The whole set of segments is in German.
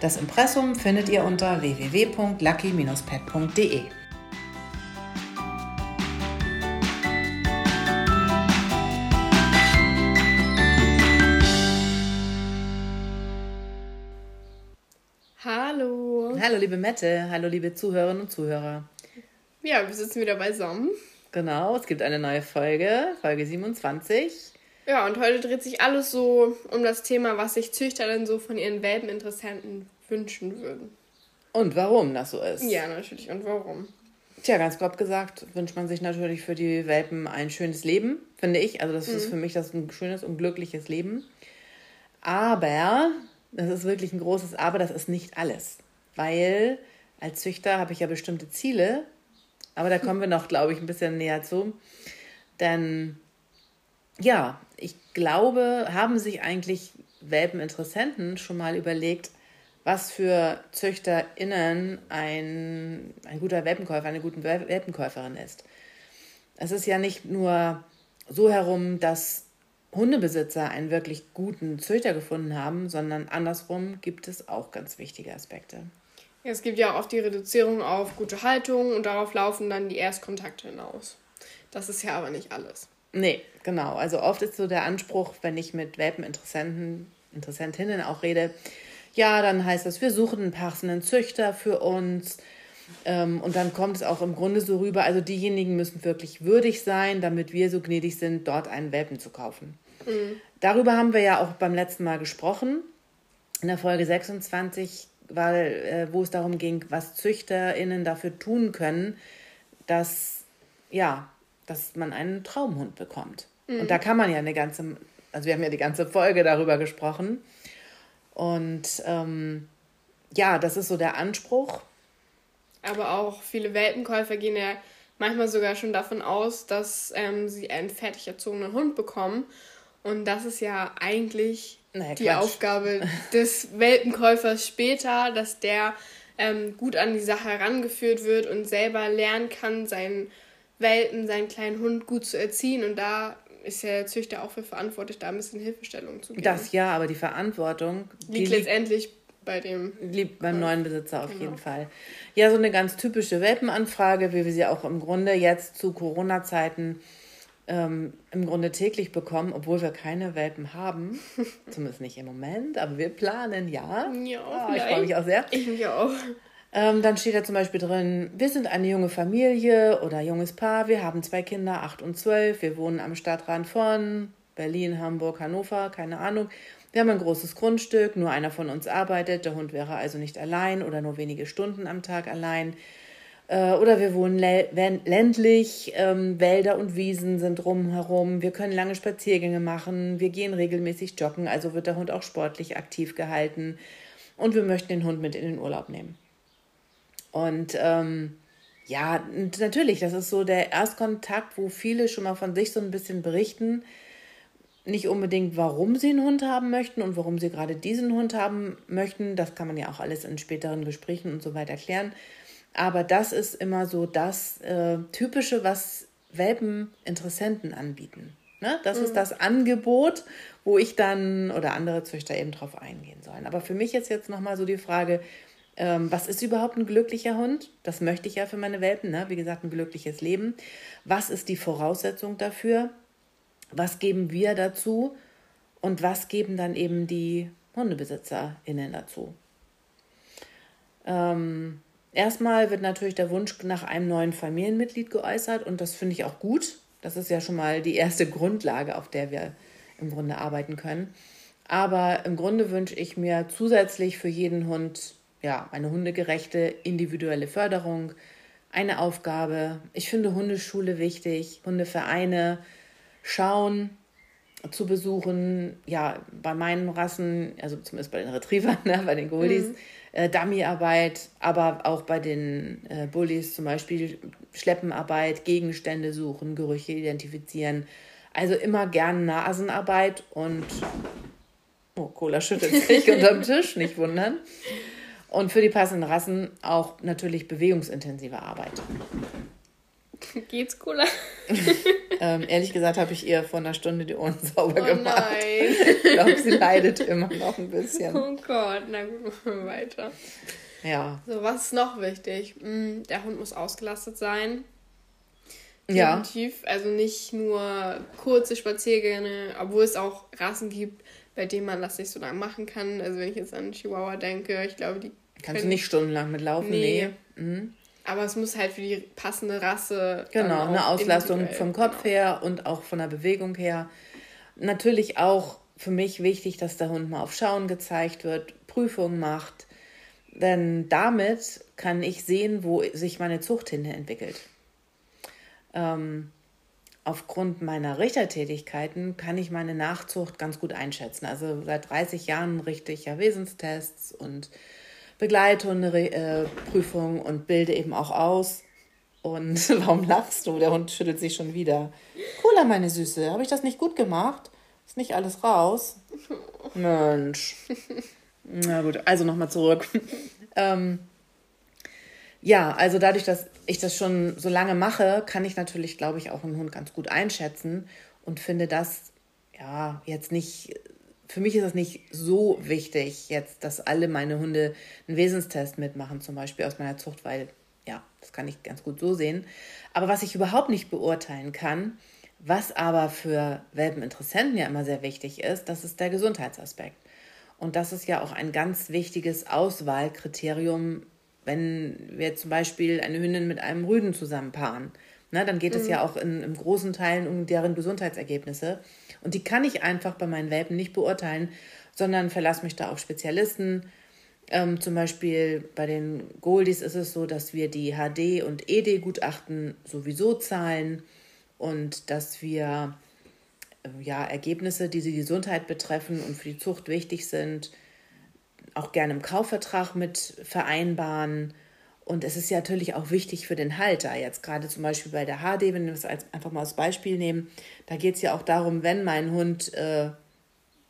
das Impressum findet ihr unter www.lucky-pet.de. Hallo. Hallo liebe Mette, hallo liebe Zuhörerinnen und Zuhörer. Ja, wir sitzen wieder beisammen. Genau, es gibt eine neue Folge, Folge 27. Ja, und heute dreht sich alles so um das Thema, was sich Züchter denn so von ihren Welpeninteressenten wünschen würden. Und warum das so ist. Ja, natürlich. Und warum? Tja, ganz grob gesagt wünscht man sich natürlich für die Welpen ein schönes Leben, finde ich. Also das mhm. ist für mich das ein schönes und glückliches Leben. Aber, das ist wirklich ein großes Aber, das ist nicht alles. Weil als Züchter habe ich ja bestimmte Ziele, aber da kommen wir noch, glaube ich, ein bisschen näher zu. Denn ja, ich glaube, haben sich eigentlich Welpeninteressenten schon mal überlegt, was für ZüchterInnen ein, ein guter Welpenkäufer, eine gute Welpenkäuferin ist. Es ist ja nicht nur so herum, dass Hundebesitzer einen wirklich guten Züchter gefunden haben, sondern andersrum gibt es auch ganz wichtige Aspekte. Es gibt ja auch die Reduzierung auf gute Haltung und darauf laufen dann die Erstkontakte hinaus. Das ist ja aber nicht alles. Nee, genau. Also oft ist so der Anspruch, wenn ich mit Welpeninteressenten, Interessentinnen auch rede, ja, dann heißt das, wir suchen einen passenden Züchter für uns. Ähm, und dann kommt es auch im Grunde so rüber, also diejenigen müssen wirklich würdig sein, damit wir so gnädig sind, dort einen Welpen zu kaufen. Mhm. Darüber haben wir ja auch beim letzten Mal gesprochen, in der Folge 26, weil, äh, wo es darum ging, was ZüchterInnen dafür tun können, dass, ja, dass man einen Traumhund bekommt. Mhm. Und da kann man ja eine ganze, also wir haben ja die ganze Folge darüber gesprochen. Und ähm, ja, das ist so der Anspruch. Aber auch viele Welpenkäufer gehen ja manchmal sogar schon davon aus, dass ähm, sie einen fertig erzogenen Hund bekommen. Und das ist ja eigentlich naja, die Quatsch. Aufgabe des Welpenkäufers später, dass der ähm, gut an die Sache herangeführt wird und selber lernen kann, seinen Welpen, seinen kleinen Hund gut zu erziehen. Und da ist ja der Züchter auch für verantwortlich, da ein bisschen Hilfestellung zu geben. Das ja, aber die Verantwortung liegt letztendlich bei dem liegt beim neuen Besitzer auf genau. jeden Fall. Ja, so eine ganz typische Welpenanfrage, wie wir sie auch im Grunde jetzt zu Corona-Zeiten ähm, im Grunde täglich bekommen, obwohl wir keine Welpen haben. Zumindest nicht im Moment, aber wir planen ja. Ja, oh, ich freue mich auch sehr. Ich mich auch. Ähm, dann steht da zum Beispiel drin, wir sind eine junge Familie oder junges Paar, wir haben zwei Kinder, acht und zwölf, wir wohnen am Stadtrand von Berlin, Hamburg, Hannover, keine Ahnung. Wir haben ein großes Grundstück, nur einer von uns arbeitet, der Hund wäre also nicht allein oder nur wenige Stunden am Tag allein. Äh, oder wir wohnen ländlich, ähm, Wälder und Wiesen sind drumherum, wir können lange Spaziergänge machen, wir gehen regelmäßig joggen, also wird der Hund auch sportlich aktiv gehalten und wir möchten den Hund mit in den Urlaub nehmen. Und ähm, ja, natürlich, das ist so der Erstkontakt, wo viele schon mal von sich so ein bisschen berichten. Nicht unbedingt, warum sie einen Hund haben möchten und warum sie gerade diesen Hund haben möchten. Das kann man ja auch alles in späteren Gesprächen und so weiter klären. Aber das ist immer so das äh, Typische, was Welpeninteressenten anbieten. Ne? Das mhm. ist das Angebot, wo ich dann oder andere Züchter eben drauf eingehen sollen. Aber für mich ist jetzt nochmal so die Frage, ähm, was ist überhaupt ein glücklicher Hund? Das möchte ich ja für meine Welpen, ne? wie gesagt, ein glückliches Leben. Was ist die Voraussetzung dafür? Was geben wir dazu? Und was geben dann eben die HundebesitzerInnen dazu? Ähm, erstmal wird natürlich der Wunsch nach einem neuen Familienmitglied geäußert und das finde ich auch gut. Das ist ja schon mal die erste Grundlage, auf der wir im Grunde arbeiten können. Aber im Grunde wünsche ich mir zusätzlich für jeden Hund ja, eine hundegerechte individuelle Förderung, eine Aufgabe. Ich finde Hundeschule wichtig, Hundevereine schauen, zu besuchen. Ja, bei meinen Rassen, also zumindest bei den Retrievern, ne, bei den Goldies, mhm. äh, Dummyarbeit, aber auch bei den äh, Bullies zum Beispiel Schleppenarbeit, Gegenstände suchen, Gerüche identifizieren. Also immer gern Nasenarbeit und oh, Cola schüttelt sich unterm Tisch, nicht wundern. Und für die passenden Rassen auch natürlich bewegungsintensive Arbeit. Geht's cooler? ähm, ehrlich gesagt habe ich ihr vor einer Stunde die Ohren sauber oh gemacht. Nein. ich glaube, sie leidet immer noch ein bisschen. Oh Gott, na gut, machen wir weiter. Ja. So, was ist noch wichtig? Hm, der Hund muss ausgelastet sein. Definitiv. Ja. Also nicht nur kurze Spaziergänge, obwohl es auch Rassen gibt, bei denen man das nicht so lange machen kann. Also wenn ich jetzt an Chihuahua denke, ich glaube, die. Kannst du nicht stundenlang mitlaufen? Nee. nee. Mhm. Aber es muss halt für die passende Rasse. Genau, eine Auslastung vom Kopf genau. her und auch von der Bewegung her. Natürlich auch für mich wichtig, dass der Hund mal auf Schauen gezeigt wird, Prüfungen macht. Denn damit kann ich sehen, wo sich meine Zucht hin entwickelt. Ähm, aufgrund meiner Richtertätigkeiten kann ich meine Nachzucht ganz gut einschätzen. Also seit 30 Jahren richte ich ja Wesenstests und Begleithundeprüfung und bilde eben auch aus. Und warum lachst du? Der Hund schüttelt sich schon wieder. Cola, meine Süße. Habe ich das nicht gut gemacht? Ist nicht alles raus? Mensch. Na gut, also nochmal zurück. ähm, ja, also dadurch, dass ich das schon so lange mache, kann ich natürlich, glaube ich, auch einen Hund ganz gut einschätzen und finde das ja jetzt nicht, für mich ist das nicht so wichtig, jetzt, dass alle meine Hunde einen Wesenstest mitmachen, zum Beispiel aus meiner Zucht, weil ja, das kann ich ganz gut so sehen. Aber was ich überhaupt nicht beurteilen kann, was aber für Welpeninteressenten ja immer sehr wichtig ist, das ist der Gesundheitsaspekt. Und das ist ja auch ein ganz wichtiges Auswahlkriterium wenn wir zum Beispiel eine Hündin mit einem Rüden zusammenpaaren, ne, dann geht mhm. es ja auch in, in großen Teilen um deren Gesundheitsergebnisse. Und die kann ich einfach bei meinen Welpen nicht beurteilen, sondern verlasse mich da auf Spezialisten. Ähm, zum Beispiel bei den Goldies ist es so, dass wir die HD- und ED-Gutachten sowieso zahlen und dass wir äh, ja, Ergebnisse, die die Gesundheit betreffen und für die Zucht wichtig sind, auch gerne im Kaufvertrag mit vereinbaren. Und es ist ja natürlich auch wichtig für den Halter, jetzt gerade zum Beispiel bei der HD, wenn wir als, einfach mal als Beispiel nehmen, da geht es ja auch darum, wenn mein Hund äh,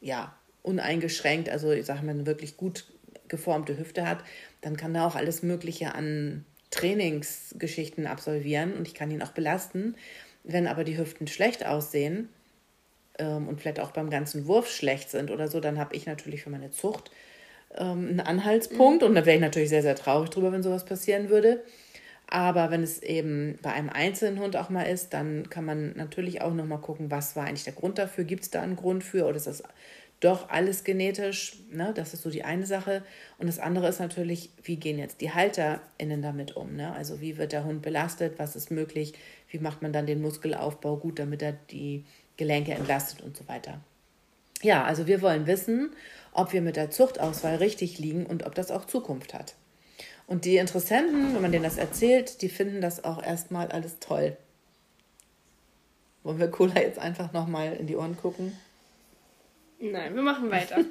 ja uneingeschränkt, also ich sage mal, eine wirklich gut geformte Hüfte hat, dann kann er auch alles Mögliche an Trainingsgeschichten absolvieren und ich kann ihn auch belasten. Wenn aber die Hüften schlecht aussehen ähm, und vielleicht auch beim ganzen Wurf schlecht sind oder so, dann habe ich natürlich für meine Zucht ähm, ein Anhaltspunkt. Mhm. Und da wäre ich natürlich sehr, sehr traurig drüber, wenn sowas passieren würde. Aber wenn es eben bei einem einzelnen Hund auch mal ist, dann kann man natürlich auch nochmal gucken, was war eigentlich der Grund dafür? Gibt es da einen Grund für oder ist das doch alles genetisch? Ne? Das ist so die eine Sache. Und das andere ist natürlich, wie gehen jetzt die HalterInnen damit um? Ne? Also wie wird der Hund belastet? Was ist möglich? Wie macht man dann den Muskelaufbau gut, damit er die Gelenke entlastet und so weiter? Ja, also wir wollen wissen, ob wir mit der Zuchtauswahl richtig liegen und ob das auch Zukunft hat. Und die Interessenten, wenn man denen das erzählt, die finden das auch erstmal alles toll. Wollen wir Cola jetzt einfach nochmal in die Ohren gucken? Nein, wir machen weiter.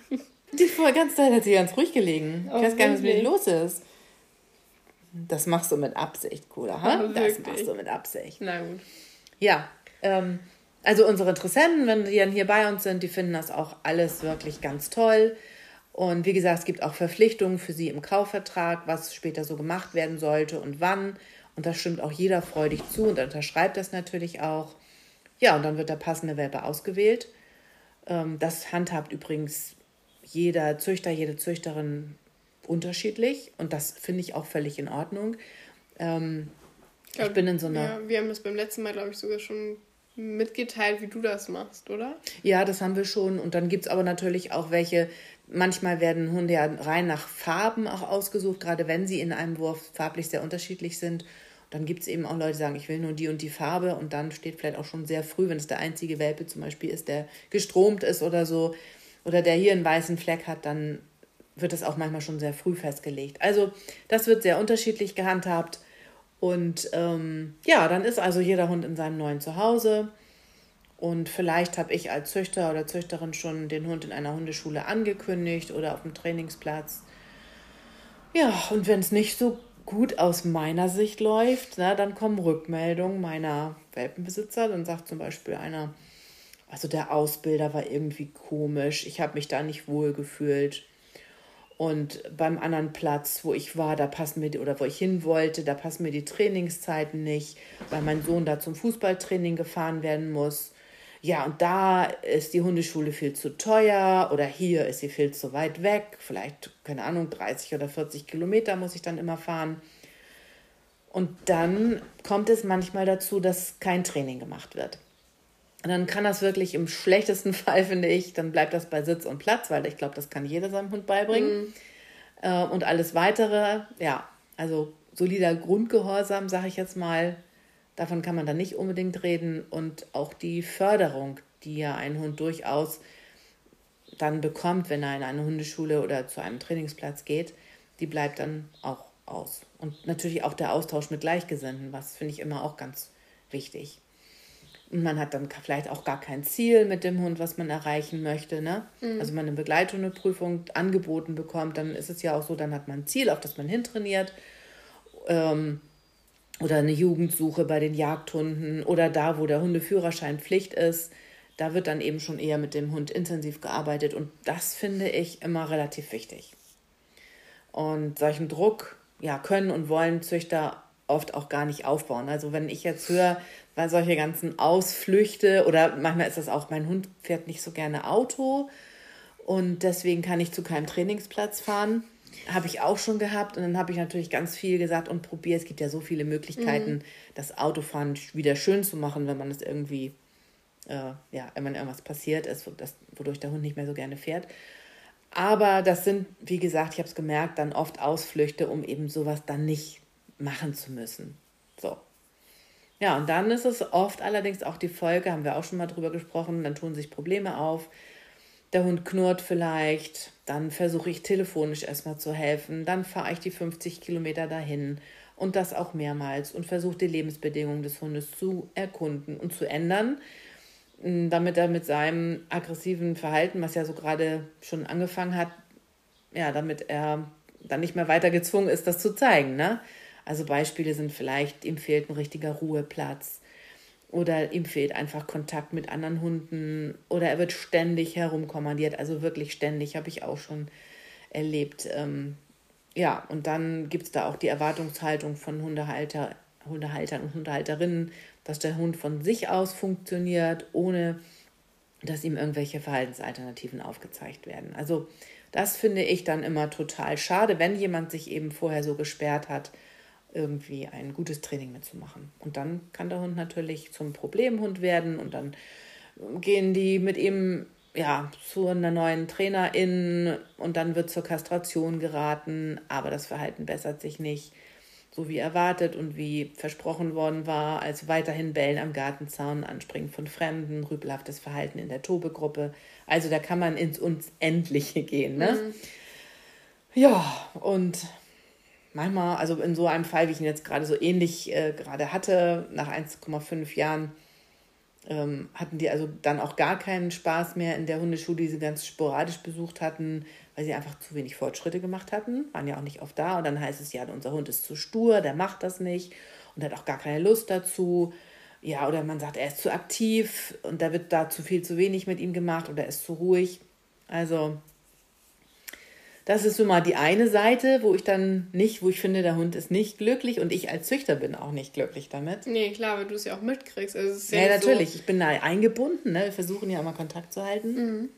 die vor ganz Zeit hat sie ganz ruhig gelegen. Ich weiß gar nicht, was mit ihr los ist. Das machst du mit Absicht, Cola. Ha? Das machst du mit Absicht. Na gut. Ja, ähm, also unsere Interessenten, wenn die dann hier bei uns sind, die finden das auch alles wirklich ganz toll. Und wie gesagt, es gibt auch Verpflichtungen für sie im Kaufvertrag, was später so gemacht werden sollte und wann. Und das stimmt auch jeder freudig zu und unterschreibt das natürlich auch. Ja, und dann wird der passende Welpe ausgewählt. Ähm, das handhabt übrigens jeder Züchter, jede Züchterin unterschiedlich. Und das finde ich auch völlig in Ordnung. Ähm, ich bin in so einer. Ja, wir haben das beim letzten Mal, glaube ich, sogar schon mitgeteilt, wie du das machst, oder? Ja, das haben wir schon. Und dann gibt es aber natürlich auch welche, Manchmal werden Hunde ja rein nach Farben auch ausgesucht, gerade wenn sie in einem Wurf farblich sehr unterschiedlich sind. Dann gibt es eben auch Leute, die sagen, ich will nur die und die Farbe und dann steht vielleicht auch schon sehr früh, wenn es der einzige Welpe zum Beispiel ist, der gestromt ist oder so, oder der hier einen weißen Fleck hat, dann wird das auch manchmal schon sehr früh festgelegt. Also das wird sehr unterschiedlich gehandhabt. Und ähm, ja, dann ist also jeder Hund in seinem neuen Zuhause. Und vielleicht habe ich als Züchter oder Züchterin schon den Hund in einer Hundeschule angekündigt oder auf dem Trainingsplatz. Ja, und wenn es nicht so gut aus meiner Sicht läuft, na, dann kommen Rückmeldungen meiner Welpenbesitzer. Dann sagt zum Beispiel einer, also der Ausbilder war irgendwie komisch, ich habe mich da nicht wohl gefühlt. Und beim anderen Platz, wo ich war, da passen mir die, oder wo ich hin wollte, da passen mir die Trainingszeiten nicht, weil mein Sohn da zum Fußballtraining gefahren werden muss ja, und da ist die Hundeschule viel zu teuer oder hier ist sie viel zu weit weg. Vielleicht, keine Ahnung, 30 oder 40 Kilometer muss ich dann immer fahren. Und dann kommt es manchmal dazu, dass kein Training gemacht wird. Und dann kann das wirklich im schlechtesten Fall, finde ich, dann bleibt das bei Sitz und Platz, weil ich glaube, das kann jeder seinem Hund beibringen. Mhm. und alles weitere, ja, also solider Grundgehorsam, sage ich jetzt mal, Davon kann man dann nicht unbedingt reden. Und auch die Förderung, die ja ein Hund durchaus dann bekommt, wenn er in eine Hundeschule oder zu einem Trainingsplatz geht, die bleibt dann auch aus. Und natürlich auch der Austausch mit Gleichgesinnten, was finde ich immer auch ganz wichtig. Und man hat dann vielleicht auch gar kein Ziel mit dem Hund, was man erreichen möchte. Ne? Mhm. Also, wenn man eine Begleithundeprüfung angeboten bekommt, dann ist es ja auch so, dann hat man ein Ziel, auf das man hintrainiert. Ähm, oder eine Jugendsuche bei den Jagdhunden oder da, wo der Hundeführerschein Pflicht ist. Da wird dann eben schon eher mit dem Hund intensiv gearbeitet und das finde ich immer relativ wichtig. Und solchen Druck ja, können und wollen Züchter oft auch gar nicht aufbauen. Also wenn ich jetzt höre, weil solche ganzen Ausflüchte oder manchmal ist das auch, mein Hund fährt nicht so gerne Auto und deswegen kann ich zu keinem Trainingsplatz fahren habe ich auch schon gehabt und dann habe ich natürlich ganz viel gesagt und probiert. Es gibt ja so viele Möglichkeiten, mhm. das Autofahren wieder schön zu machen, wenn man es irgendwie, äh, ja, wenn irgendwas passiert ist, das, wodurch der Hund nicht mehr so gerne fährt. Aber das sind, wie gesagt, ich habe es gemerkt, dann oft Ausflüchte, um eben sowas dann nicht machen zu müssen. So. Ja, und dann ist es oft allerdings auch die Folge, haben wir auch schon mal drüber gesprochen, dann tun sich Probleme auf der Hund knurrt vielleicht, dann versuche ich telefonisch erstmal zu helfen, dann fahre ich die 50 Kilometer dahin und das auch mehrmals und versuche die Lebensbedingungen des Hundes zu erkunden und zu ändern, damit er mit seinem aggressiven Verhalten, was ja so gerade schon angefangen hat, ja, damit er dann nicht mehr weiter gezwungen ist, das zu zeigen. Ne? Also Beispiele sind vielleicht, ihm fehlt ein richtiger Ruheplatz, oder ihm fehlt einfach Kontakt mit anderen Hunden oder er wird ständig herumkommandiert, also wirklich ständig, habe ich auch schon erlebt. Ähm, ja, und dann gibt es da auch die Erwartungshaltung von Hundehalter, Hundehaltern und Hundehalterinnen, dass der Hund von sich aus funktioniert, ohne dass ihm irgendwelche Verhaltensalternativen aufgezeigt werden. Also das finde ich dann immer total schade, wenn jemand sich eben vorher so gesperrt hat, irgendwie ein gutes Training mitzumachen. Und dann kann der Hund natürlich zum Problemhund werden und dann gehen die mit ihm ja, zu einer neuen Trainerin und dann wird zur Kastration geraten, aber das Verhalten bessert sich nicht so wie erwartet und wie versprochen worden war, also weiterhin Bellen am Gartenzaun, Anspringen von Fremden, rüpelhaftes Verhalten in der Tobegruppe. Also da kann man ins Unendliche gehen. Ne? Mhm. Ja, und manchmal, also in so einem Fall, wie ich ihn jetzt gerade so ähnlich äh, gerade hatte, nach 1,5 Jahren, ähm, hatten die also dann auch gar keinen Spaß mehr in der Hundeschule, die sie ganz sporadisch besucht hatten, weil sie einfach zu wenig Fortschritte gemacht hatten, waren ja auch nicht oft da. Und dann heißt es ja, unser Hund ist zu stur, der macht das nicht und hat auch gar keine Lust dazu. Ja, oder man sagt, er ist zu aktiv und da wird da zu viel, zu wenig mit ihm gemacht oder er ist zu ruhig. Also das ist so mal die eine Seite, wo ich dann nicht, wo ich finde, der Hund ist nicht glücklich und ich als Züchter bin auch nicht glücklich damit. Nee, klar, weil du es ja auch mitkriegst. Also ja, ja natürlich. So ich bin da eingebunden. Ne? Wir versuchen ja immer Kontakt zu halten. Mhm.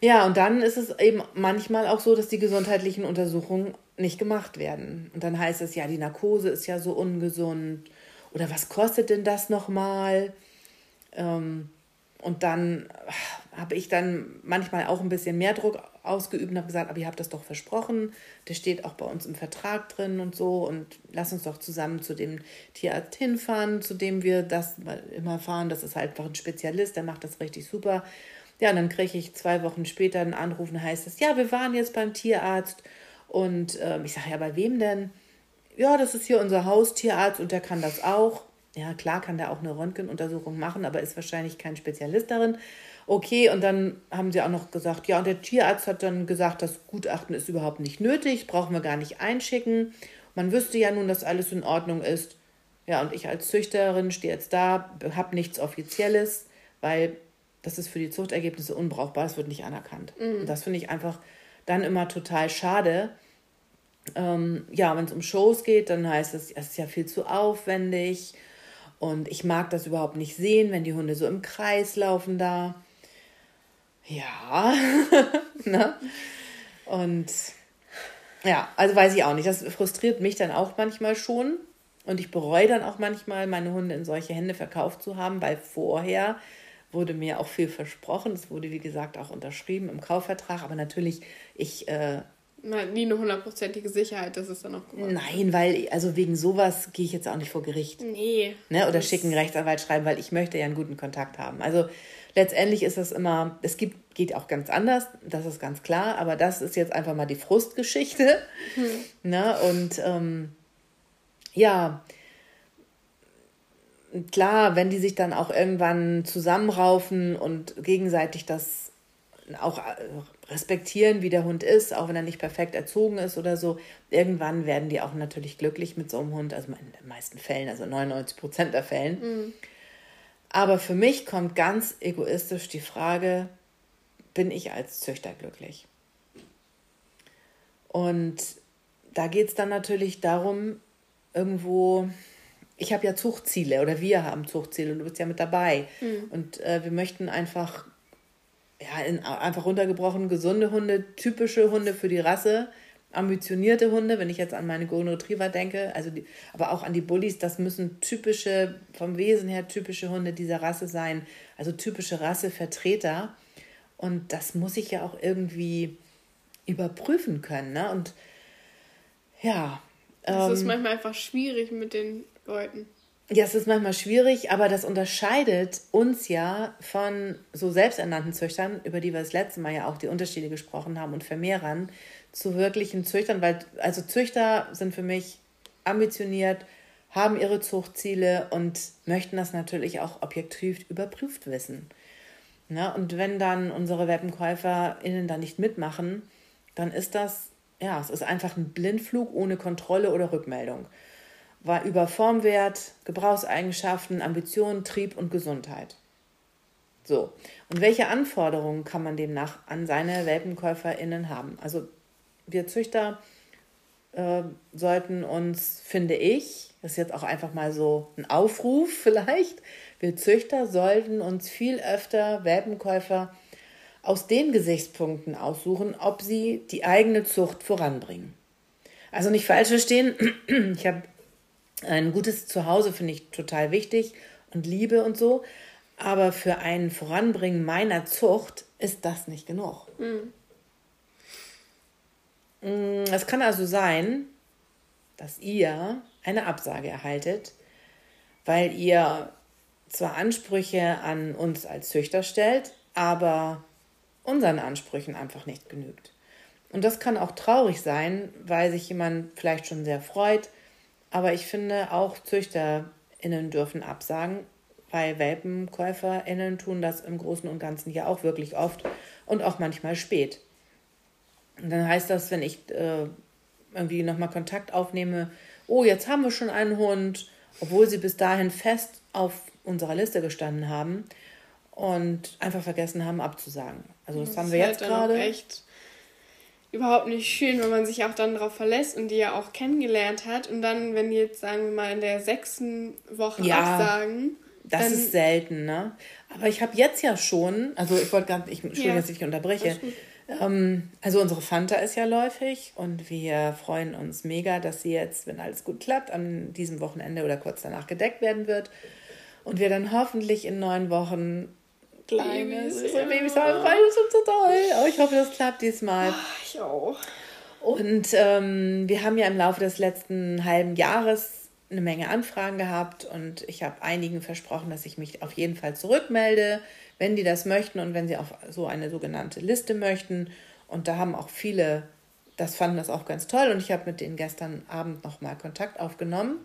Ja, und dann ist es eben manchmal auch so, dass die gesundheitlichen Untersuchungen nicht gemacht werden. Und dann heißt es ja, die Narkose ist ja so ungesund. Oder was kostet denn das nochmal? Ähm, und dann habe ich dann manchmal auch ein bisschen mehr Druck ausgeübt und habe gesagt, aber ihr habt das doch versprochen, das steht auch bei uns im Vertrag drin und so und lass uns doch zusammen zu dem Tierarzt hinfahren, zu dem wir das immer fahren. Das ist halt einfach ein Spezialist, der macht das richtig super. Ja, und dann kriege ich zwei Wochen später einen Anruf und heißt es, ja, wir waren jetzt beim Tierarzt und ähm, ich sage, ja, bei wem denn? Ja, das ist hier unser Haustierarzt und der kann das auch. Ja, klar kann der auch eine Röntgenuntersuchung machen, aber ist wahrscheinlich kein Spezialist darin. Okay, und dann haben sie auch noch gesagt, ja, und der Tierarzt hat dann gesagt, das Gutachten ist überhaupt nicht nötig, brauchen wir gar nicht einschicken. Man wüsste ja nun, dass alles in Ordnung ist. Ja, und ich als Züchterin stehe jetzt da, habe nichts Offizielles, weil das ist für die Zuchtergebnisse unbrauchbar, es wird nicht anerkannt. Mhm. Und das finde ich einfach dann immer total schade. Ähm, ja, wenn es um Shows geht, dann heißt es, es ist ja viel zu aufwendig und ich mag das überhaupt nicht sehen, wenn die Hunde so im Kreis laufen da. Ja, ne? Und ja, also weiß ich auch nicht. Das frustriert mich dann auch manchmal schon. Und ich bereue dann auch manchmal, meine Hunde in solche Hände verkauft zu haben, weil vorher wurde mir auch viel versprochen. Es wurde, wie gesagt, auch unterschrieben im Kaufvertrag. Aber natürlich, ich. Äh, nie eine hundertprozentige Sicherheit, dass es dann auch gemacht Nein, weil, also wegen sowas gehe ich jetzt auch nicht vor Gericht. Nee. Ne? Oder schicken Rechtsanwalt schreiben, weil ich möchte ja einen guten Kontakt haben. Also letztendlich ist das immer, es gibt, geht auch ganz anders, das ist ganz klar, aber das ist jetzt einfach mal die Frustgeschichte. Hm. Ne? Und ähm, ja, klar, wenn die sich dann auch irgendwann zusammenraufen und gegenseitig das auch äh, respektieren, wie der Hund ist, auch wenn er nicht perfekt erzogen ist oder so, irgendwann werden die auch natürlich glücklich mit so einem Hund, also in den meisten Fällen, also 99 Prozent der Fällen. Mhm. Aber für mich kommt ganz egoistisch die Frage, bin ich als Züchter glücklich? Und da geht es dann natürlich darum, irgendwo, ich habe ja Zuchtziele oder wir haben Zuchtziele und du bist ja mit dabei. Mhm. Und äh, wir möchten einfach, ja, in, einfach runtergebrochen, gesunde Hunde, typische Hunde für die Rasse ambitionierte Hunde, wenn ich jetzt an meine Golden Retriever denke, also die, aber auch an die Bullies, das müssen typische, vom Wesen her typische Hunde dieser Rasse sein, also typische Rassevertreter. Und das muss ich ja auch irgendwie überprüfen können. Ne? Und ja. Es ähm, ist manchmal einfach schwierig mit den Leuten. Ja, es ist manchmal schwierig, aber das unterscheidet uns ja von so selbsternannten Züchtern, über die wir das letzte Mal ja auch die Unterschiede gesprochen haben, und Vermehrern, zu wirklichen Züchtern, weil also Züchter sind für mich ambitioniert, haben ihre Zuchtziele und möchten das natürlich auch objektiv überprüft wissen. Ja, und wenn dann unsere WelpenkäuferInnen da nicht mitmachen, dann ist das, ja, es ist einfach ein Blindflug ohne Kontrolle oder Rückmeldung. War über Formwert, Gebrauchseigenschaften, Ambitionen, Trieb und Gesundheit. So. Und welche Anforderungen kann man demnach an seine WelpenkäuferInnen haben? Also wir Züchter äh, sollten uns, finde ich, das ist jetzt auch einfach mal so ein Aufruf vielleicht, wir Züchter sollten uns viel öfter Welpenkäufer aus den Gesichtspunkten aussuchen, ob sie die eigene Zucht voranbringen. Also nicht falsch verstehen, ich habe ein gutes Zuhause, finde ich total wichtig und Liebe und so, aber für ein Voranbringen meiner Zucht ist das nicht genug. Mhm. Es kann also sein, dass ihr eine Absage erhaltet, weil ihr zwar Ansprüche an uns als Züchter stellt, aber unseren Ansprüchen einfach nicht genügt. Und das kann auch traurig sein, weil sich jemand vielleicht schon sehr freut, aber ich finde auch ZüchterInnen dürfen absagen, weil WelpenkäuferInnen tun das im Großen und Ganzen ja auch wirklich oft und auch manchmal spät. Und dann heißt das, wenn ich äh, irgendwie nochmal Kontakt aufnehme, oh, jetzt haben wir schon einen Hund, obwohl sie bis dahin fest auf unserer Liste gestanden haben und einfach vergessen haben abzusagen. Also das, das haben wir jetzt halt gerade. echt überhaupt nicht schön, wenn man sich auch dann darauf verlässt und die ja auch kennengelernt hat und dann, wenn die jetzt, sagen wir mal, in der sechsten Woche ja, absagen. Das ist selten, ne? Aber ich habe jetzt ja schon, also ich wollte gar nicht, ich, Entschuldigung, ja. dass ich unterbreche. Ähm, also unsere Fanta ist ja läufig und wir freuen uns mega, dass sie jetzt, wenn alles gut klappt, an diesem Wochenende oder kurz danach gedeckt werden wird und wir dann hoffentlich in neun Wochen Kleine, Babys, so Babys haben beide schon so toll. Aber ich hoffe, das klappt diesmal. Ach, ich auch. Und ähm, wir haben ja im Laufe des letzten halben Jahres eine Menge Anfragen gehabt und ich habe einigen versprochen, dass ich mich auf jeden Fall zurückmelde, wenn die das möchten und wenn sie auf so eine sogenannte Liste möchten. Und da haben auch viele, das fanden das auch ganz toll und ich habe mit denen gestern Abend nochmal Kontakt aufgenommen.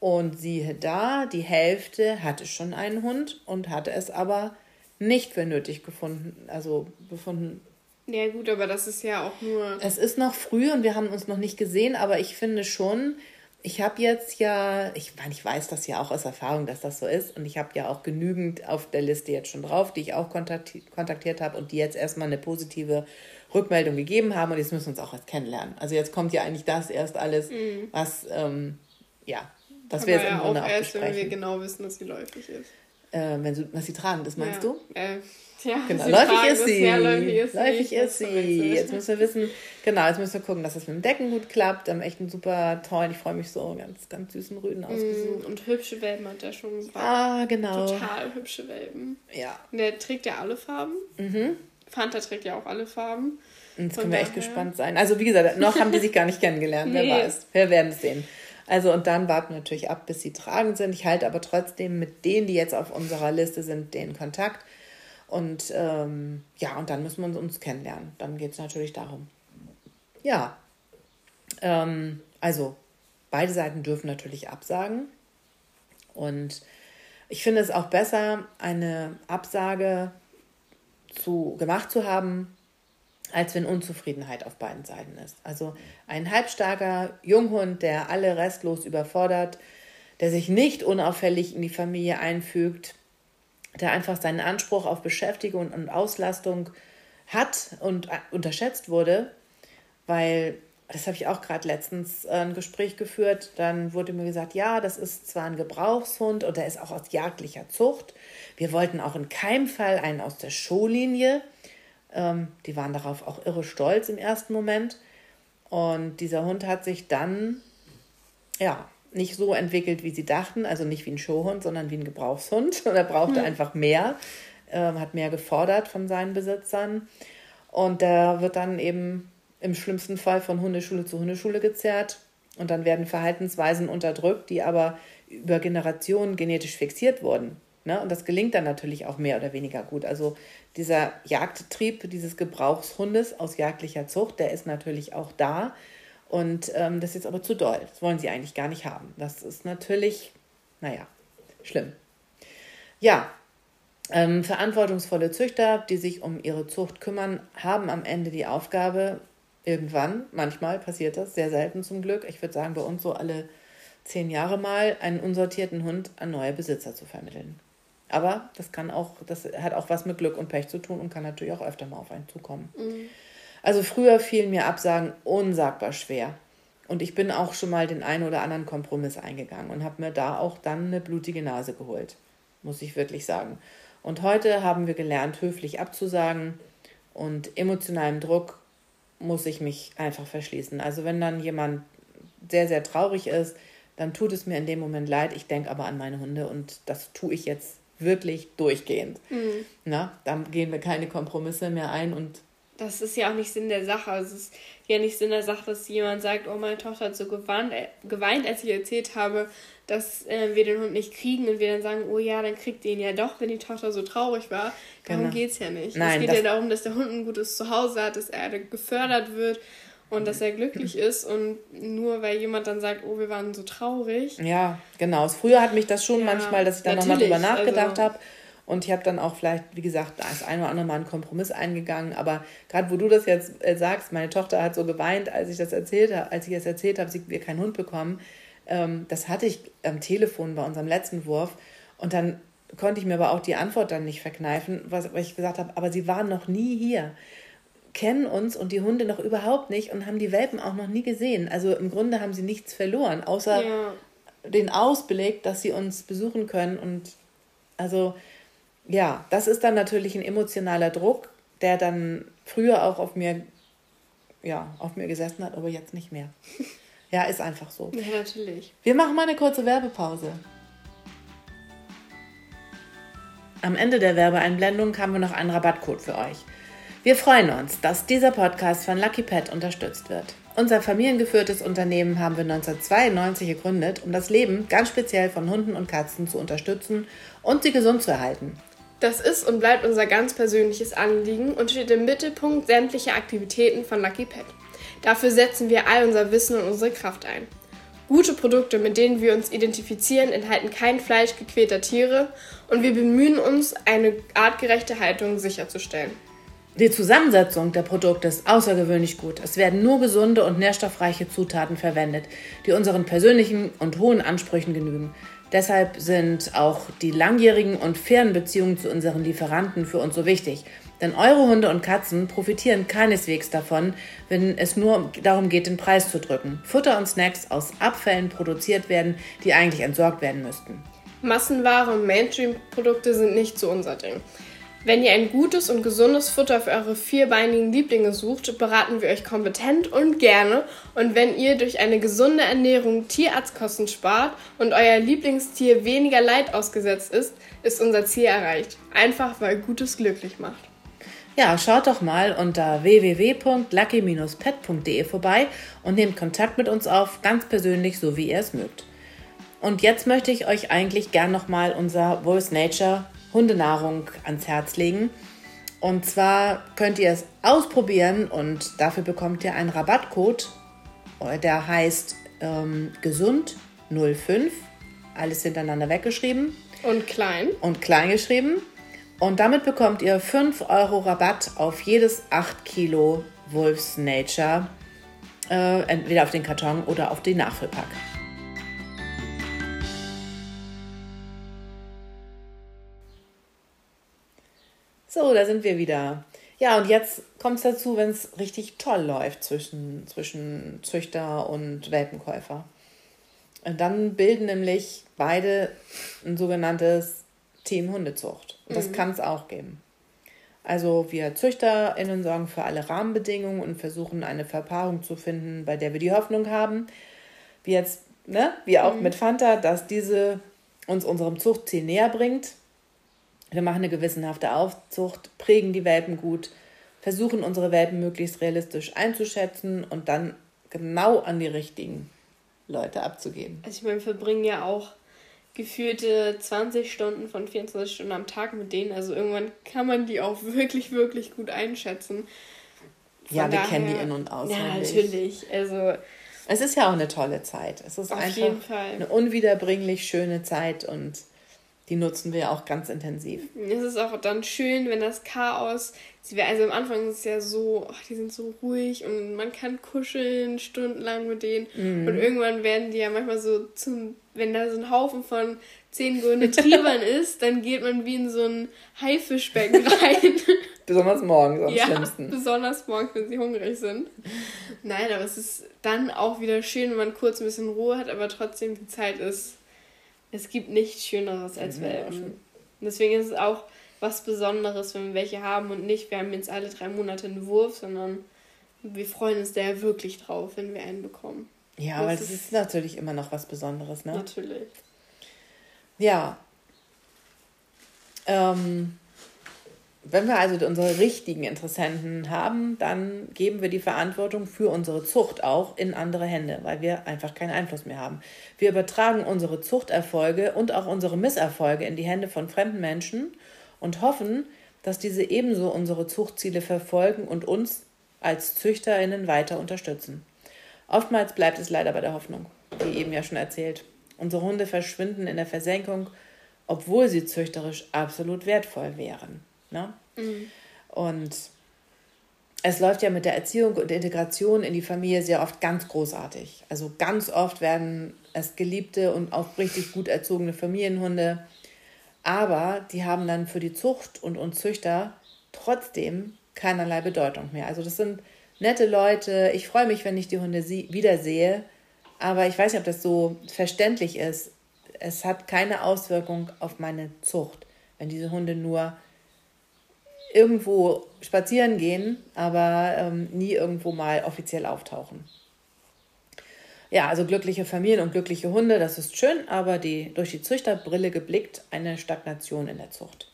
Und siehe da, die Hälfte hatte schon einen Hund und hatte es aber nicht für nötig gefunden, also befunden. Ja gut, aber das ist ja auch nur. Es ist noch früh und wir haben uns noch nicht gesehen, aber ich finde schon, ich habe jetzt ja, ich meine, ich weiß das ja auch aus Erfahrung, dass das so ist und ich habe ja auch genügend auf der Liste jetzt schon drauf, die ich auch kontaktiert, kontaktiert habe und die jetzt erstmal eine positive Rückmeldung gegeben haben und jetzt müssen wir uns auch erst kennenlernen. Also jetzt kommt ja eigentlich das erst alles, mhm. was, ähm, ja, was wir jetzt im Grunde auch, auch erst, wenn wir genau wissen, dass sie läufig ist. Äh, wenn sie, was sie tragend ist, meinst ja. du? Äh, ja, genau. Läufig ist sie. Läufig ist läufig sie. Ist sie. Jetzt müssen wir wissen, genau, jetzt müssen wir gucken, dass das mit dem Decken gut klappt. Haben echt einen super tollen, ich freue mich so, ganz, ganz süßen Rüden mm, ausgesucht. Und hübsche Welpen hat er schon gebracht. Ah, genau. Total hübsche Welpen. Ja. Und der trägt ja alle Farben. Mhm. Fanta trägt ja auch alle Farben. Jetzt können wir echt gespannt sein. Also wie gesagt, noch haben die sich gar nicht kennengelernt. nee. Wer weiß. Wir werden es sehen. Also und dann warten wir natürlich ab, bis sie tragend sind. Ich halte aber trotzdem mit denen, die jetzt auf unserer Liste sind, den Kontakt. Und ähm, ja, und dann müssen wir uns kennenlernen. Dann geht es natürlich darum. Ja, ähm, also beide Seiten dürfen natürlich absagen. Und ich finde es auch besser, eine Absage zu, gemacht zu haben, als wenn Unzufriedenheit auf beiden Seiten ist. Also ein halbstarker Junghund, der alle restlos überfordert, der sich nicht unauffällig in die Familie einfügt, der einfach seinen Anspruch auf Beschäftigung und Auslastung hat und unterschätzt wurde, weil das habe ich auch gerade letztens ein Gespräch geführt, dann wurde mir gesagt, ja, das ist zwar ein Gebrauchshund und der ist auch aus jagdlicher Zucht. Wir wollten auch in keinem Fall einen aus der Showlinie. Ähm, die waren darauf auch irre stolz im ersten Moment. Und dieser Hund hat sich dann, ja, nicht so entwickelt, wie sie dachten, also nicht wie ein Showhund, sondern wie ein Gebrauchshund. Und er brauchte mhm. einfach mehr, äh, hat mehr gefordert von seinen Besitzern. Und der wird dann eben im schlimmsten Fall von Hundeschule zu Hundeschule gezerrt. Und dann werden Verhaltensweisen unterdrückt, die aber über Generationen genetisch fixiert wurden. Ne? Und das gelingt dann natürlich auch mehr oder weniger gut. Also dieser Jagdtrieb dieses Gebrauchshundes aus jagdlicher Zucht, der ist natürlich auch da. Und ähm, das ist jetzt aber zu doll. Das wollen sie eigentlich gar nicht haben. Das ist natürlich, naja, schlimm. Ja, ähm, verantwortungsvolle Züchter, die sich um ihre Zucht kümmern, haben am Ende die Aufgabe, irgendwann, manchmal passiert das, sehr selten zum Glück, ich würde sagen bei uns so alle zehn Jahre mal, einen unsortierten Hund an neue Besitzer zu vermitteln. Aber das kann auch, das hat auch was mit Glück und Pech zu tun und kann natürlich auch öfter mal auf einen zukommen. Mhm. Also früher fielen mir Absagen unsagbar schwer. Und ich bin auch schon mal den einen oder anderen Kompromiss eingegangen und habe mir da auch dann eine blutige Nase geholt, muss ich wirklich sagen. Und heute haben wir gelernt, höflich abzusagen und emotionalem Druck muss ich mich einfach verschließen. Also wenn dann jemand sehr, sehr traurig ist, dann tut es mir in dem Moment leid. Ich denke aber an meine Hunde und das tue ich jetzt wirklich durchgehend. Mhm. Na, dann gehen wir keine Kompromisse mehr ein und das ist ja auch nicht Sinn der Sache. Also es ist ja nicht Sinn der Sache, dass jemand sagt, oh, meine Tochter hat so geweint, äh, geweint als ich erzählt habe, dass äh, wir den Hund nicht kriegen und wir dann sagen, oh ja, dann kriegt ihr ihn ja doch, wenn die Tochter so traurig war. Darum genau. geht es ja nicht. Nein, es geht ja darum, dass der Hund ein gutes Zuhause hat, dass er gefördert wird und dass er glücklich ist und nur weil jemand dann sagt, oh, wir waren so traurig. Ja, genau. Früher hat mich das schon ja, manchmal, dass ich dann nochmal drüber nachgedacht also, habe und ich habe dann auch vielleicht, wie gesagt, das ein oder andere Mal einen Kompromiss eingegangen. Aber gerade wo du das jetzt äh, sagst, meine Tochter hat so geweint, als ich das erzählt habe, als ich es erzählt habe, sie wir keinen Hund bekommen. Ähm, das hatte ich am Telefon bei unserem letzten Wurf. Und dann konnte ich mir aber auch die Antwort dann nicht verkneifen, was, weil ich gesagt habe, aber sie waren noch nie hier kennen uns und die Hunde noch überhaupt nicht und haben die Welpen auch noch nie gesehen. Also im Grunde haben sie nichts verloren, außer ja. den Ausblick, dass sie uns besuchen können. Und also ja, das ist dann natürlich ein emotionaler Druck, der dann früher auch auf mir, ja, auf mir gesessen hat, aber jetzt nicht mehr. Ja, ist einfach so. Ja, natürlich. Wir machen mal eine kurze Werbepause. Am Ende der Werbeeinblendung haben wir noch einen Rabattcode für euch. Wir freuen uns, dass dieser Podcast von Lucky Pet unterstützt wird. Unser familiengeführtes Unternehmen haben wir 1992 gegründet, um das Leben ganz speziell von Hunden und Katzen zu unterstützen und sie gesund zu erhalten. Das ist und bleibt unser ganz persönliches Anliegen und steht im Mittelpunkt sämtlicher Aktivitäten von Lucky Pet. Dafür setzen wir all unser Wissen und unsere Kraft ein. Gute Produkte, mit denen wir uns identifizieren, enthalten kein Fleisch gequälter Tiere und wir bemühen uns, eine artgerechte Haltung sicherzustellen. Die Zusammensetzung der Produkte ist außergewöhnlich gut. Es werden nur gesunde und nährstoffreiche Zutaten verwendet, die unseren persönlichen und hohen Ansprüchen genügen. Deshalb sind auch die langjährigen und fairen Beziehungen zu unseren Lieferanten für uns so wichtig. Denn eure Hunde und Katzen profitieren keineswegs davon, wenn es nur darum geht, den Preis zu drücken. Futter und Snacks aus Abfällen produziert werden, die eigentlich entsorgt werden müssten. Massenware und Mainstream-Produkte sind nicht so unser Ding. Wenn ihr ein gutes und gesundes Futter für eure vierbeinigen Lieblinge sucht, beraten wir euch kompetent und gerne. Und wenn ihr durch eine gesunde Ernährung Tierarztkosten spart und euer Lieblingstier weniger Leid ausgesetzt ist, ist unser Ziel erreicht. Einfach weil Gutes glücklich macht. Ja, schaut doch mal unter www.lucky-pet.de vorbei und nehmt Kontakt mit uns auf, ganz persönlich, so wie ihr es mögt. Und jetzt möchte ich euch eigentlich gern nochmal unser Voice Nature Hundenahrung ans Herz legen. Und zwar könnt ihr es ausprobieren und dafür bekommt ihr einen Rabattcode, der heißt ähm, gesund 05, alles hintereinander weggeschrieben. Und klein. Und klein geschrieben. Und damit bekommt ihr 5 Euro Rabatt auf jedes 8 Kilo Wolfs Nature, äh, entweder auf den Karton oder auf die Nachfüllpack. So, da sind wir wieder. Ja, und jetzt kommt es dazu, wenn es richtig toll läuft zwischen, zwischen Züchter und Welpenkäufer. Und dann bilden nämlich beide ein sogenanntes Team Hundezucht. Und das mhm. kann es auch geben. Also wir ZüchterInnen sorgen für alle Rahmenbedingungen und versuchen eine Verpaarung zu finden, bei der wir die Hoffnung haben, wie jetzt, ne, wie auch mhm. mit Fanta, dass diese uns unserem Zuchtziel näher bringt wir machen eine gewissenhafte Aufzucht, prägen die Welpen gut, versuchen unsere Welpen möglichst realistisch einzuschätzen und dann genau an die richtigen Leute abzugeben. Also ich meine, wir verbringen ja auch gefühlte 20 Stunden von 24 Stunden am Tag mit denen. Also irgendwann kann man die auch wirklich, wirklich gut einschätzen. Von ja, wir daher, kennen die in- und auswendig. Ja, natürlich. Also es ist ja auch eine tolle Zeit. Es ist einfach eine unwiederbringlich schöne Zeit und die nutzen wir auch ganz intensiv. Es ist auch dann schön, wenn das Chaos, also am Anfang ist es ja so, ach, die sind so ruhig und man kann kuscheln stundenlang mit denen mhm. und irgendwann werden die ja manchmal so zum, wenn da so ein Haufen von zehn grüne Triebern ist, dann geht man wie in so ein Haifischbecken rein. besonders morgens am ja, schlimmsten. besonders morgens, wenn sie hungrig sind. Nein, aber es ist dann auch wieder schön, wenn man kurz ein bisschen Ruhe hat, aber trotzdem die Zeit ist es gibt nichts Schöneres als Welpen. Und deswegen ist es auch was Besonderes, wenn wir welche haben und nicht, wir haben jetzt alle drei Monate einen Wurf, sondern wir freuen uns da ja wirklich drauf, wenn wir einen bekommen. Ja, das weil das ist, ist natürlich immer noch was Besonderes, ne? Natürlich. Ja. Ähm, wenn wir also unsere richtigen Interessenten haben, dann geben wir die Verantwortung für unsere Zucht auch in andere Hände, weil wir einfach keinen Einfluss mehr haben. Wir übertragen unsere Zuchterfolge und auch unsere Misserfolge in die Hände von fremden Menschen und hoffen, dass diese ebenso unsere Zuchtziele verfolgen und uns als Züchterinnen weiter unterstützen. Oftmals bleibt es leider bei der Hoffnung, wie eben ja schon erzählt. Unsere Hunde verschwinden in der Versenkung, obwohl sie züchterisch absolut wertvoll wären. Ne? Mhm. Und es läuft ja mit der Erziehung und Integration in die Familie sehr oft ganz großartig. Also ganz oft werden es geliebte und auch richtig gut erzogene Familienhunde. Aber die haben dann für die Zucht und uns Züchter trotzdem keinerlei Bedeutung mehr. Also das sind nette Leute. Ich freue mich, wenn ich die Hunde wiedersehe. Aber ich weiß nicht, ob das so verständlich ist. Es hat keine Auswirkung auf meine Zucht, wenn diese Hunde nur irgendwo spazieren gehen, aber ähm, nie irgendwo mal offiziell auftauchen. Ja, also glückliche Familien und glückliche Hunde, das ist schön, aber die durch die Züchterbrille geblickt eine Stagnation in der Zucht.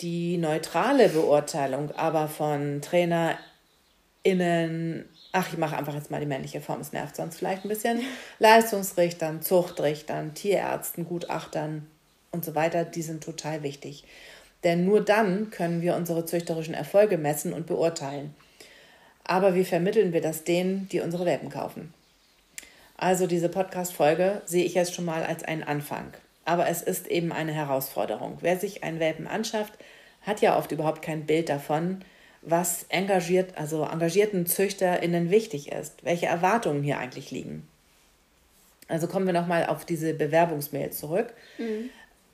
die neutrale Beurteilung aber von TrainerInnen, ach, ich mache einfach jetzt mal die männliche Form, es nervt sonst vielleicht ein bisschen, Leistungsrichtern, Zuchtrichtern, Tierärzten, Gutachtern und so weiter, die sind total wichtig. Denn nur dann können wir unsere züchterischen Erfolge messen und beurteilen. Aber wie vermitteln wir das denen, die unsere Welpen kaufen? Also diese Podcast-Folge sehe ich jetzt schon mal als einen Anfang. Aber es ist eben eine Herausforderung. Wer sich einen Welpen anschafft, hat ja oft überhaupt kein Bild davon, was engagiert, also engagierten ZüchterInnen wichtig ist, welche Erwartungen hier eigentlich liegen. Also kommen wir nochmal auf diese Bewerbungsmail zurück. Mhm.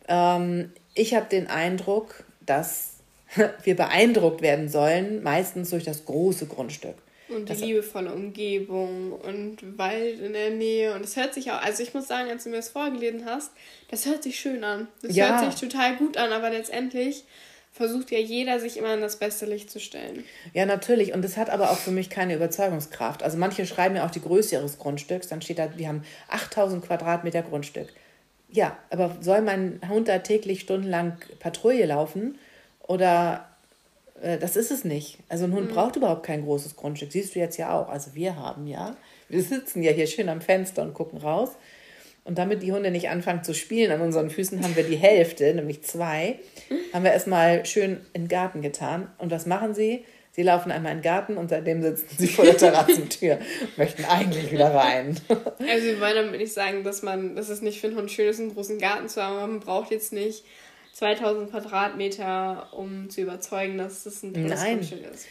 Ähm, ich habe den Eindruck, dass wir beeindruckt werden sollen, meistens durch das große Grundstück. Und die das, liebevolle Umgebung und Wald in der Nähe. Und es hört sich auch, also ich muss sagen, als du mir das vorgelesen hast, das hört sich schön an. Das ja. hört sich total gut an, aber letztendlich versucht ja jeder, sich immer in das beste Licht zu stellen. Ja, natürlich. Und das hat aber auch für mich keine Überzeugungskraft. Also manche schreiben ja auch die Größe ihres Grundstücks. Dann steht da, wir haben 8000 Quadratmeter Grundstück. Ja, aber soll mein Hund da täglich stundenlang Patrouille laufen? Oder äh, das ist es nicht. Also ein Hund mhm. braucht überhaupt kein großes Grundstück. Siehst du jetzt ja auch. Also wir haben ja. Wir sitzen ja hier schön am Fenster und gucken raus. Und damit die Hunde nicht anfangen zu spielen an unseren Füßen, haben wir die Hälfte, nämlich zwei, haben wir erstmal schön in den Garten getan. Und was machen sie? Sie laufen einmal in den Garten und seitdem sitzen sie vor der Terrassentür und möchten eigentlich wieder rein. Also wir wollen damit nicht sagen, dass man, dass es nicht für einen Hund schön ist, einen großen Garten zu haben. Man braucht jetzt nicht 2000 Quadratmeter, um zu überzeugen, dass das ein tolles Nein, Grundstück ist.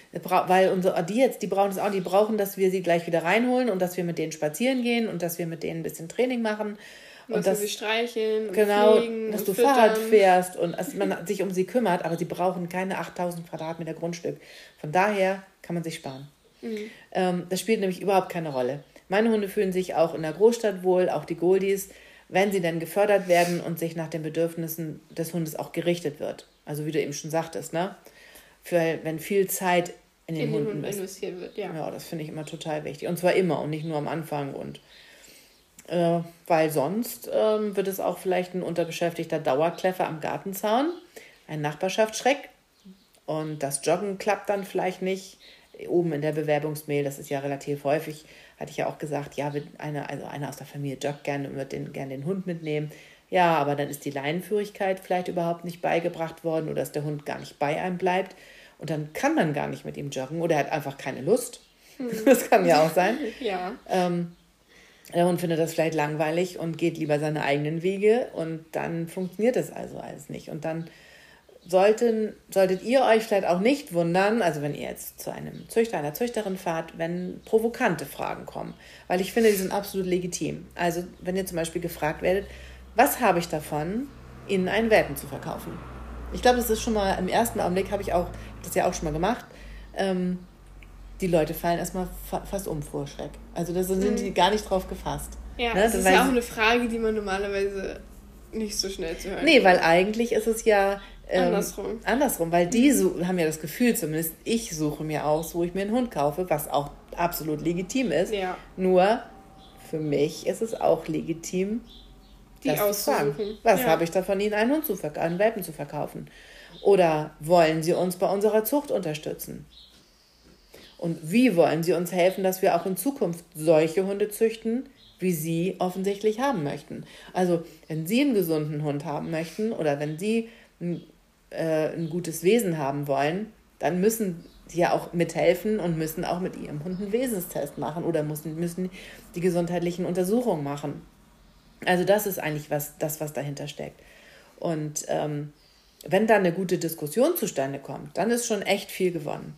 Weil unsere, die jetzt, die brauchen es auch, die brauchen, dass wir sie gleich wieder reinholen und dass wir mit denen spazieren gehen und dass wir mit denen ein bisschen Training machen. Und, und dass sie streicheln und genau, fliegen dass du füttern. Fahrrad fährst und dass man sich um sie kümmert, aber sie brauchen keine 8000 Quadratmeter Grundstück. Von daher kann man sich sparen. Mhm. Ähm, das spielt nämlich überhaupt keine Rolle. Meine Hunde fühlen sich auch in der Großstadt wohl, auch die Goldies wenn sie denn gefördert werden und sich nach den Bedürfnissen des Hundes auch gerichtet wird. Also wie du eben schon sagtest, ne? Für, wenn viel Zeit in den, in den Hunden Hund investiert wird, ja. Ja, das finde ich immer total wichtig. Und zwar immer und nicht nur am Anfang. Und äh, weil sonst äh, wird es auch vielleicht ein unterbeschäftigter Dauerkläffer am Gartenzaun, ein Nachbarschaftsschreck. Und das Joggen klappt dann vielleicht nicht. Oben in der Bewerbungsmail, das ist ja relativ häufig, hatte ich ja auch gesagt, ja, eine, also einer aus der Familie joggt gerne und wird den, gerne den Hund mitnehmen. Ja, aber dann ist die Leinenführigkeit vielleicht überhaupt nicht beigebracht worden oder dass der Hund gar nicht bei einem bleibt. Und dann kann man gar nicht mit ihm joggen oder er hat einfach keine Lust. Hm. Das kann ja auch sein. ja. Ähm, der Hund findet das vielleicht langweilig und geht lieber seine eigenen Wege und dann funktioniert das also alles nicht. Und dann sollten, solltet ihr euch vielleicht auch nicht wundern, also wenn ihr jetzt zu einem Züchter, einer Züchterin fahrt, wenn provokante Fragen kommen. Weil ich finde, die sind absolut legitim. Also wenn ihr zum Beispiel gefragt werdet, was habe ich davon, Ihnen einen Welpen zu verkaufen? Ich glaube, das ist schon mal im ersten Augenblick, habe ich auch, das ja auch schon mal gemacht, ähm, die Leute fallen erstmal fa fast um vor Schreck. Also da sind mhm. die gar nicht drauf gefasst. Ja, ne? das ist ja auch eine Frage, die man normalerweise nicht so schnell zu hören Nee, weil eigentlich ist es ja, ähm, andersrum. Andersrum, weil die so, haben ja das Gefühl, zumindest ich suche mir aus, wo ich mir einen Hund kaufe, was auch absolut legitim ist. Ja. Nur für mich ist es auch legitim, die das zu fragen. Was ja. habe ich davon, Ihnen einen Hund zu verkaufen, einen Welpen zu verkaufen? Oder wollen Sie uns bei unserer Zucht unterstützen? Und wie wollen Sie uns helfen, dass wir auch in Zukunft solche Hunde züchten, wie Sie offensichtlich haben möchten? Also, wenn Sie einen gesunden Hund haben möchten oder wenn Sie äh, ein gutes Wesen haben wollen, dann müssen sie ja auch mithelfen und müssen auch mit ihrem Hund einen Wesenstest machen oder müssen, müssen die gesundheitlichen Untersuchungen machen. Also das ist eigentlich was, das, was dahinter steckt. Und ähm, wenn dann eine gute Diskussion zustande kommt, dann ist schon echt viel gewonnen.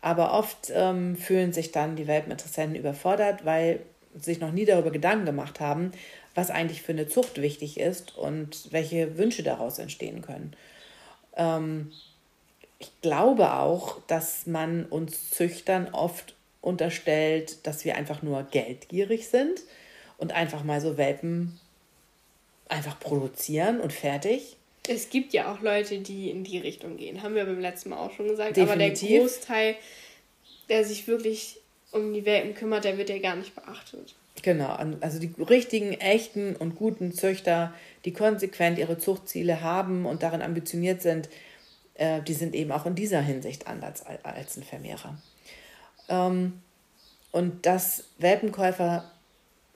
Aber oft ähm, fühlen sich dann die Welpeninteressenten überfordert, weil sich noch nie darüber Gedanken gemacht haben, was eigentlich für eine Zucht wichtig ist und welche Wünsche daraus entstehen können. Ähm, ich glaube auch, dass man uns Züchtern oft unterstellt, dass wir einfach nur geldgierig sind und einfach mal so Welpen einfach produzieren und fertig. Es gibt ja auch Leute, die in die Richtung gehen, haben wir beim letzten Mal auch schon gesagt. Definitiv. Aber der Großteil, der sich wirklich um die Welpen kümmert, der wird ja gar nicht beachtet. Genau, also die richtigen, echten und guten Züchter, die konsequent ihre Zuchtziele haben und darin ambitioniert sind, äh, die sind eben auch in dieser Hinsicht anders als ein Vermehrer. Ähm, und dass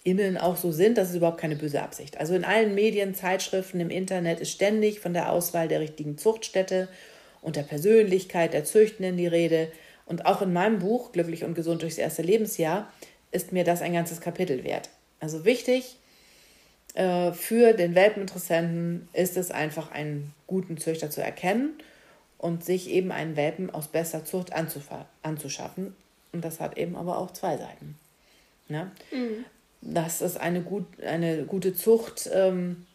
WelpenkäuferInnen auch so sind, das ist überhaupt keine böse Absicht. Also in allen Medien, Zeitschriften, im Internet ist ständig von der Auswahl der richtigen Zuchtstätte und der Persönlichkeit der Züchtenden die Rede. Und auch in meinem Buch Glücklich und gesund durchs erste Lebensjahr ist mir das ein ganzes Kapitel wert. Also wichtig äh, für den Welpeninteressenten ist es einfach, einen guten Züchter zu erkennen und sich eben einen Welpen aus bester Zucht anzuschaffen. Und das hat eben aber auch zwei Seiten. Ne? Mhm. Das ist eine, gut, eine gute Zucht, ähm,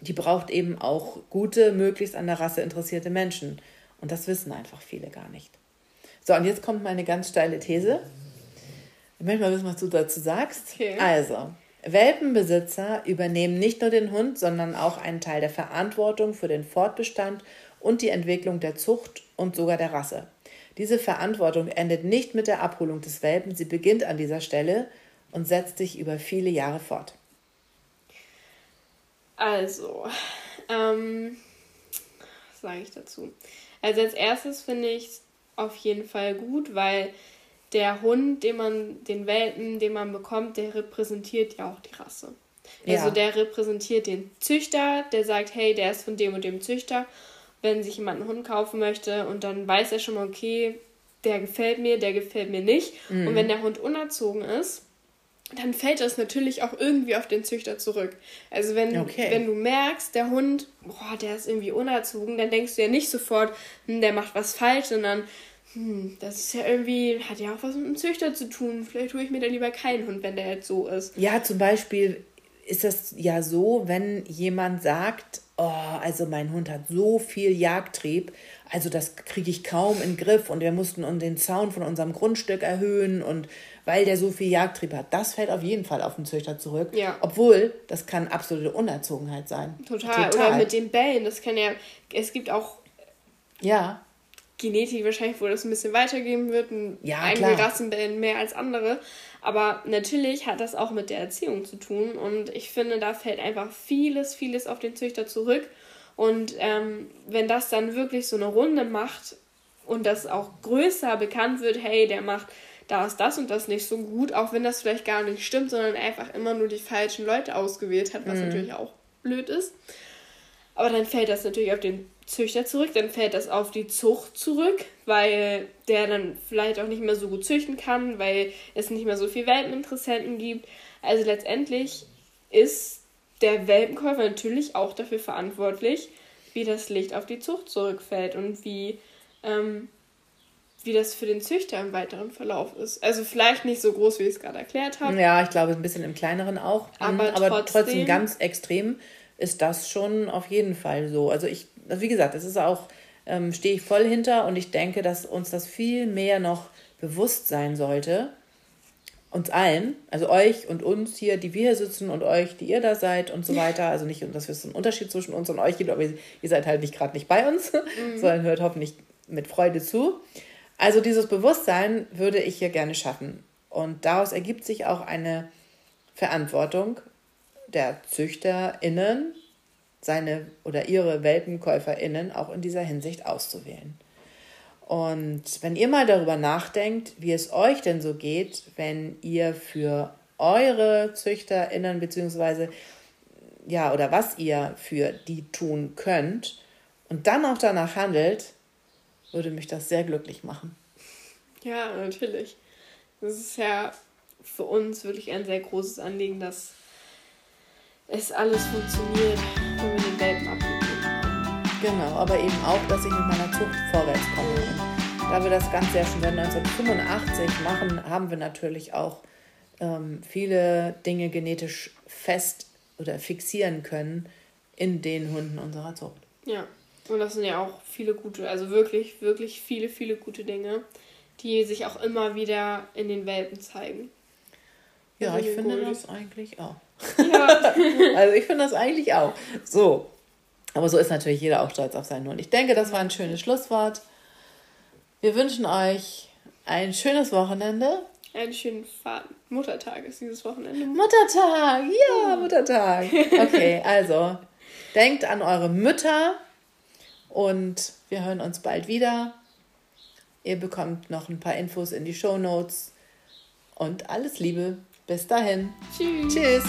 die braucht eben auch gute, möglichst an der Rasse interessierte Menschen. Und das wissen einfach viele gar nicht. So, und jetzt kommt meine ganz steile These. Ich möchte mal wissen, was du dazu sagst. Okay. Also, Welpenbesitzer übernehmen nicht nur den Hund, sondern auch einen Teil der Verantwortung für den Fortbestand und die Entwicklung der Zucht und sogar der Rasse. Diese Verantwortung endet nicht mit der Abholung des Welpen, sie beginnt an dieser Stelle und setzt sich über viele Jahre fort. Also, ähm, was sage ich dazu? Also als erstes finde ich es auf jeden Fall gut, weil der Hund, den man, den Welpen, den man bekommt, der repräsentiert ja auch die Rasse. Also ja. der repräsentiert den Züchter, der sagt, hey, der ist von dem und dem Züchter wenn sich jemand einen Hund kaufen möchte und dann weiß er schon mal, okay, der gefällt mir, der gefällt mir nicht. Mhm. Und wenn der Hund unerzogen ist, dann fällt das natürlich auch irgendwie auf den Züchter zurück. Also wenn, okay. wenn du merkst, der Hund, boah, der ist irgendwie unerzogen, dann denkst du ja nicht sofort, hm, der macht was falsch, sondern hm, das ist ja irgendwie, hat ja auch was mit dem Züchter zu tun. Vielleicht hole ich mir dann lieber keinen Hund, wenn der jetzt so ist. Ja, zum Beispiel ist das ja so, wenn jemand sagt, oh, also mein Hund hat so viel Jagdtrieb, also das kriege ich kaum in den Griff und wir mussten den Zaun von unserem Grundstück erhöhen und weil der so viel Jagdtrieb hat, das fällt auf jeden Fall auf den Züchter zurück. Ja. Obwohl, das kann absolute Unerzogenheit sein. Total. Total. Oder mit den Bällen, das kann ja, es gibt auch ja. Genetik wahrscheinlich, wo das ein bisschen weitergeben wird, ja, einige Rassenbällen mehr als andere. Aber natürlich hat das auch mit der Erziehung zu tun und ich finde, da fällt einfach vieles, vieles auf den Züchter zurück. Und ähm, wenn das dann wirklich so eine Runde macht und das auch größer bekannt wird, hey, der macht da ist das und das nicht so gut, auch wenn das vielleicht gar nicht stimmt, sondern einfach immer nur die falschen Leute ausgewählt hat, was mhm. natürlich auch blöd ist. Aber dann fällt das natürlich auf den Züchter zurück, dann fällt das auf die Zucht zurück, weil der dann vielleicht auch nicht mehr so gut züchten kann, weil es nicht mehr so viele Welpeninteressenten gibt. Also letztendlich ist der Welpenkäufer natürlich auch dafür verantwortlich, wie das Licht auf die Zucht zurückfällt und wie, ähm, wie das für den Züchter im weiteren Verlauf ist. Also vielleicht nicht so groß, wie ich es gerade erklärt habe. Ja, ich glaube ein bisschen im kleineren auch. Aber, aber trotzdem, trotzdem ganz extrem ist das schon auf jeden Fall so. Also ich also wie gesagt, das ist auch, ähm, stehe ich voll hinter und ich denke, dass uns das viel mehr noch bewusst sein sollte. Uns allen, also euch und uns hier, die wir hier sitzen und euch, die ihr da seid und so weiter. Also nicht, dass es einen Unterschied zwischen uns und euch gibt, aber ihr seid halt nicht gerade nicht bei uns, mhm. sondern hört hoffentlich mit Freude zu. Also dieses Bewusstsein würde ich hier gerne schaffen. Und daraus ergibt sich auch eine Verantwortung der ZüchterInnen, seine oder ihre WelpenkäuferInnen auch in dieser Hinsicht auszuwählen. Und wenn ihr mal darüber nachdenkt, wie es euch denn so geht, wenn ihr für eure ZüchterInnen beziehungsweise ja, oder was ihr für die tun könnt und dann auch danach handelt, würde mich das sehr glücklich machen. Ja, natürlich. Das ist ja für uns wirklich ein sehr großes Anliegen, dass es alles funktioniert, wenn wir den Welpen abgegeben haben. Genau, aber eben auch, dass ich mit meiner Zucht vorwärts komme. Und da wir das Ganze ja schon seit 1985 machen, haben wir natürlich auch ähm, viele Dinge genetisch fest oder fixieren können in den Hunden unserer Zucht. Ja, und das sind ja auch viele gute, also wirklich, wirklich viele, viele gute Dinge, die sich auch immer wieder in den Welpen zeigen. Ja, ich finde das eigentlich auch. Ja. also ich finde das eigentlich auch. So. Aber so ist natürlich jeder auch stolz auf seinen Hund. Ich denke, das war ein schönes Schlusswort. Wir wünschen euch ein schönes Wochenende. Einen schönen Faden. Muttertag ist dieses Wochenende. Muttertag, ja, Muttertag. Okay, also denkt an eure Mütter Und wir hören uns bald wieder. Ihr bekommt noch ein paar Infos in die Show Notes. Und alles Liebe. Bis dahin. Tschüss. Tschüss.